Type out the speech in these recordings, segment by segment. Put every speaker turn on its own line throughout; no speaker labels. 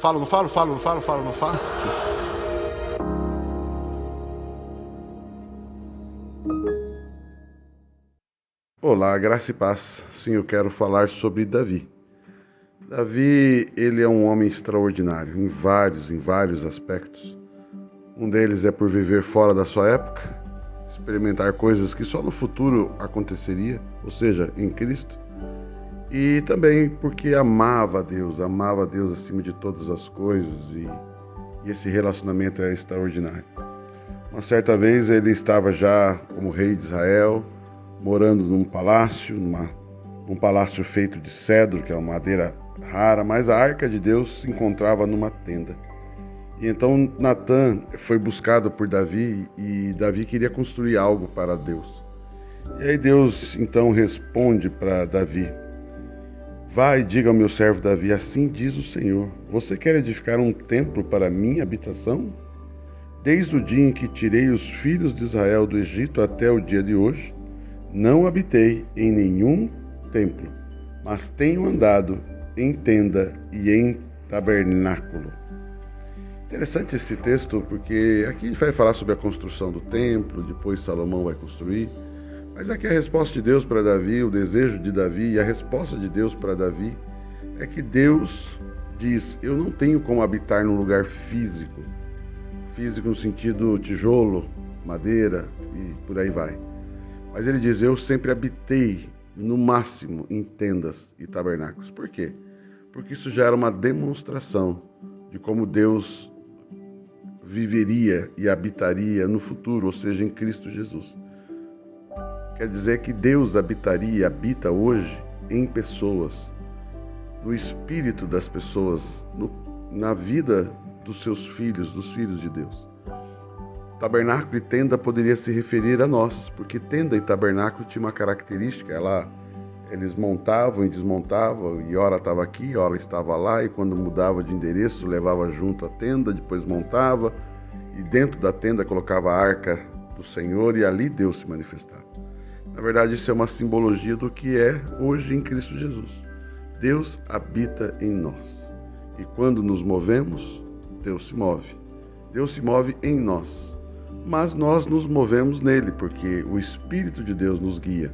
Falo, não falo? Falo, não falo? Falo, não falo? Olá, graça e paz. Sim, eu quero falar sobre Davi. Davi, ele é um homem extraordinário em vários, em vários aspectos. Um deles é por viver fora da sua época, experimentar coisas que só no futuro aconteceria, ou seja, em Cristo. E também porque amava Deus, amava Deus acima de todas as coisas e, e esse relacionamento é extraordinário. Uma certa vez ele estava já como rei de Israel, morando num palácio, numa, num palácio feito de cedro, que é uma madeira rara, mas a arca de Deus se encontrava numa tenda. E então Natan foi buscado por Davi e Davi queria construir algo para Deus. E aí Deus então responde para Davi: Vai e diga ao meu servo Davi: Assim diz o Senhor: Você quer edificar um templo para minha habitação? Desde o dia em que tirei os filhos de Israel do Egito até o dia de hoje, não habitei em nenhum templo, mas tenho andado em tenda e em tabernáculo. Interessante esse texto porque aqui a gente vai falar sobre a construção do templo, depois Salomão vai construir. Mas aqui a resposta de Deus para Davi, o desejo de Davi e a resposta de Deus para Davi é que Deus diz: Eu não tenho como habitar num lugar físico, físico no sentido tijolo, madeira e por aí vai. Mas ele diz: Eu sempre habitei no máximo em tendas e tabernáculos. Por quê? Porque isso já era uma demonstração de como Deus viveria e habitaria no futuro, ou seja, em Cristo Jesus. Quer dizer que Deus habitaria e habita hoje em pessoas, no espírito das pessoas, no, na vida dos seus filhos, dos filhos de Deus. Tabernáculo e tenda poderia se referir a nós, porque tenda e tabernáculo tinha uma característica, ela eles montavam e desmontavam, e hora estava aqui, hora estava lá, e quando mudava de endereço, levava junto a tenda, depois montava, e dentro da tenda colocava a arca do Senhor, e ali Deus se manifestava. Na verdade, isso é uma simbologia do que é hoje em Cristo Jesus. Deus habita em nós. E quando nos movemos, Deus se move. Deus se move em nós. Mas nós nos movemos nele, porque o Espírito de Deus nos guia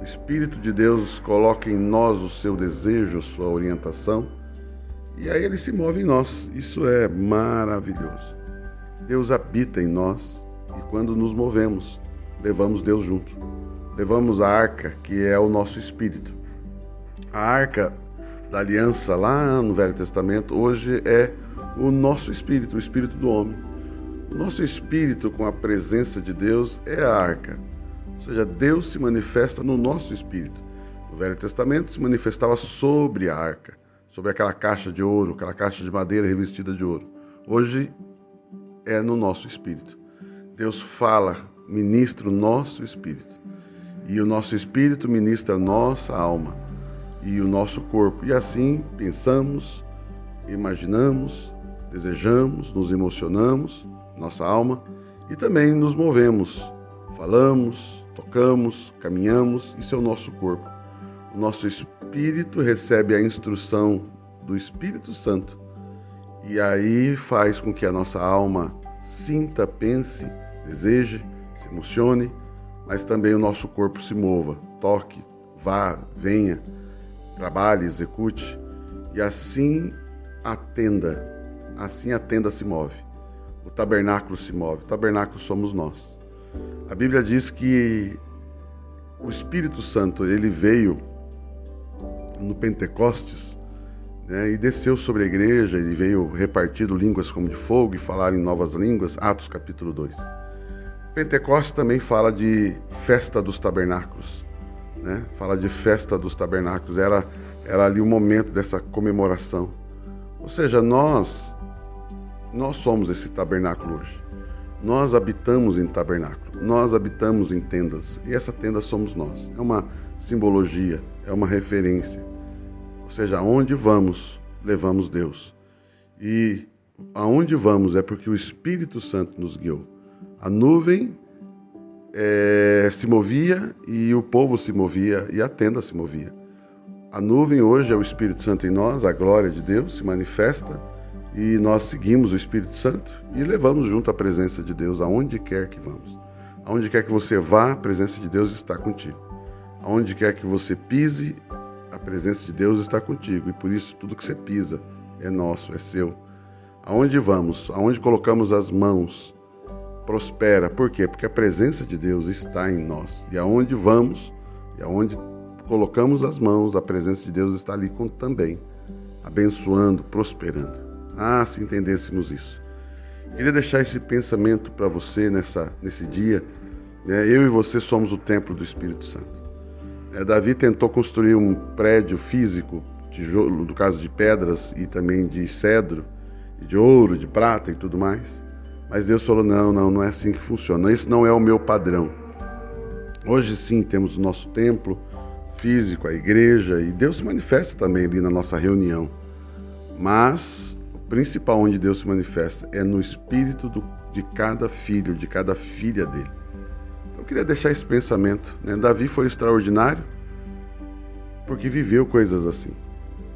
o Espírito de Deus coloca em nós o seu desejo, a sua orientação, e aí ele se move em nós. Isso é maravilhoso. Deus habita em nós e quando nos movemos, levamos Deus junto. Levamos a arca, que é o nosso espírito. A arca da aliança lá no Velho Testamento hoje é o nosso espírito, o espírito do homem. O nosso espírito com a presença de Deus é a arca seja, Deus se manifesta no nosso espírito. No Velho Testamento se manifestava sobre a arca, sobre aquela caixa de ouro, aquela caixa de madeira revestida de ouro. Hoje é no nosso espírito. Deus fala, ministra o nosso espírito. E o nosso espírito ministra a nossa alma e o nosso corpo. E assim pensamos, imaginamos, desejamos, nos emocionamos, nossa alma, e também nos movemos, falamos, tocamos, caminhamos, isso é o nosso corpo. O nosso espírito recebe a instrução do Espírito Santo e aí faz com que a nossa alma sinta, pense, deseje, se emocione, mas também o nosso corpo se mova, toque, vá, venha, trabalhe, execute e assim a tenda, assim a tenda se move. O tabernáculo se move. O tabernáculo somos nós. A Bíblia diz que o Espírito Santo ele veio no Pentecostes né, e desceu sobre a igreja, ele veio repartido línguas como de fogo e falar em novas línguas, Atos capítulo 2. Pentecostes também fala de festa dos tabernáculos, né? fala de festa dos tabernáculos, era, era ali o momento dessa comemoração. Ou seja, nós, nós somos esse tabernáculo hoje. Nós habitamos em tabernáculo, nós habitamos em tendas, e essa tenda somos nós. É uma simbologia, é uma referência. Ou seja, aonde vamos, levamos Deus. E aonde vamos é porque o Espírito Santo nos guiou. A nuvem é, se movia e o povo se movia e a tenda se movia. A nuvem hoje é o Espírito Santo em nós, a glória de Deus se manifesta E nós seguimos o Espírito Santo e levamos junto a presença de Deus aonde quer que vamos. Aonde quer que você vá, a presença de Deus está contigo. Aonde quer que você pise, a presença de Deus está contigo. E por isso tudo que você pisa é nosso, é seu. Aonde vamos, aonde colocamos as mãos, prospera. Por quê? Porque a presença de Deus está em nós. E aonde vamos, e aonde colocamos as mãos, a presença de Deus está ali também, abençoando, prosperando. Ah, se entendêssemos isso. Queria deixar esse pensamento para você nessa, nesse dia. Né? Eu e você somos o templo do Espírito Santo. É, Davi tentou construir um prédio físico, tijolo, no caso de pedras e também de cedro, de ouro, de prata e tudo mais. Mas Deus falou: não, não, não é assim que funciona. Esse não é o meu padrão. Hoje sim temos o nosso templo físico, a igreja, e Deus se manifesta também ali na nossa reunião. Mas o principal onde Deus se manifesta é no espírito do, de cada filho, de cada filha dele. Então eu queria deixar esse pensamento. Né? Davi foi extraordinário porque viveu coisas assim,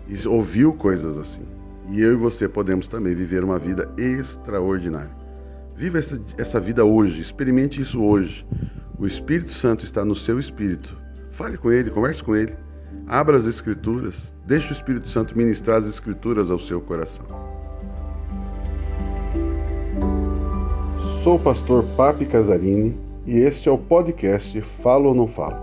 e ouviu coisas assim. E eu e você podemos também viver uma vida extraordinária. Viva essa, essa vida hoje, experimente isso hoje. O Espírito Santo está no seu espírito. Fale com ele, converse com ele. Abra as Escrituras. Deixe o Espírito Santo ministrar as Escrituras ao seu coração. Sou o pastor Papi Casarini e este é o podcast Falo ou Não Falo.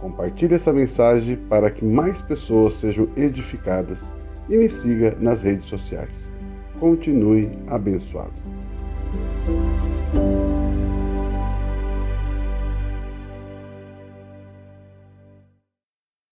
Compartilhe essa mensagem para que mais pessoas sejam edificadas e me siga nas redes sociais. Continue abençoado. Thank you.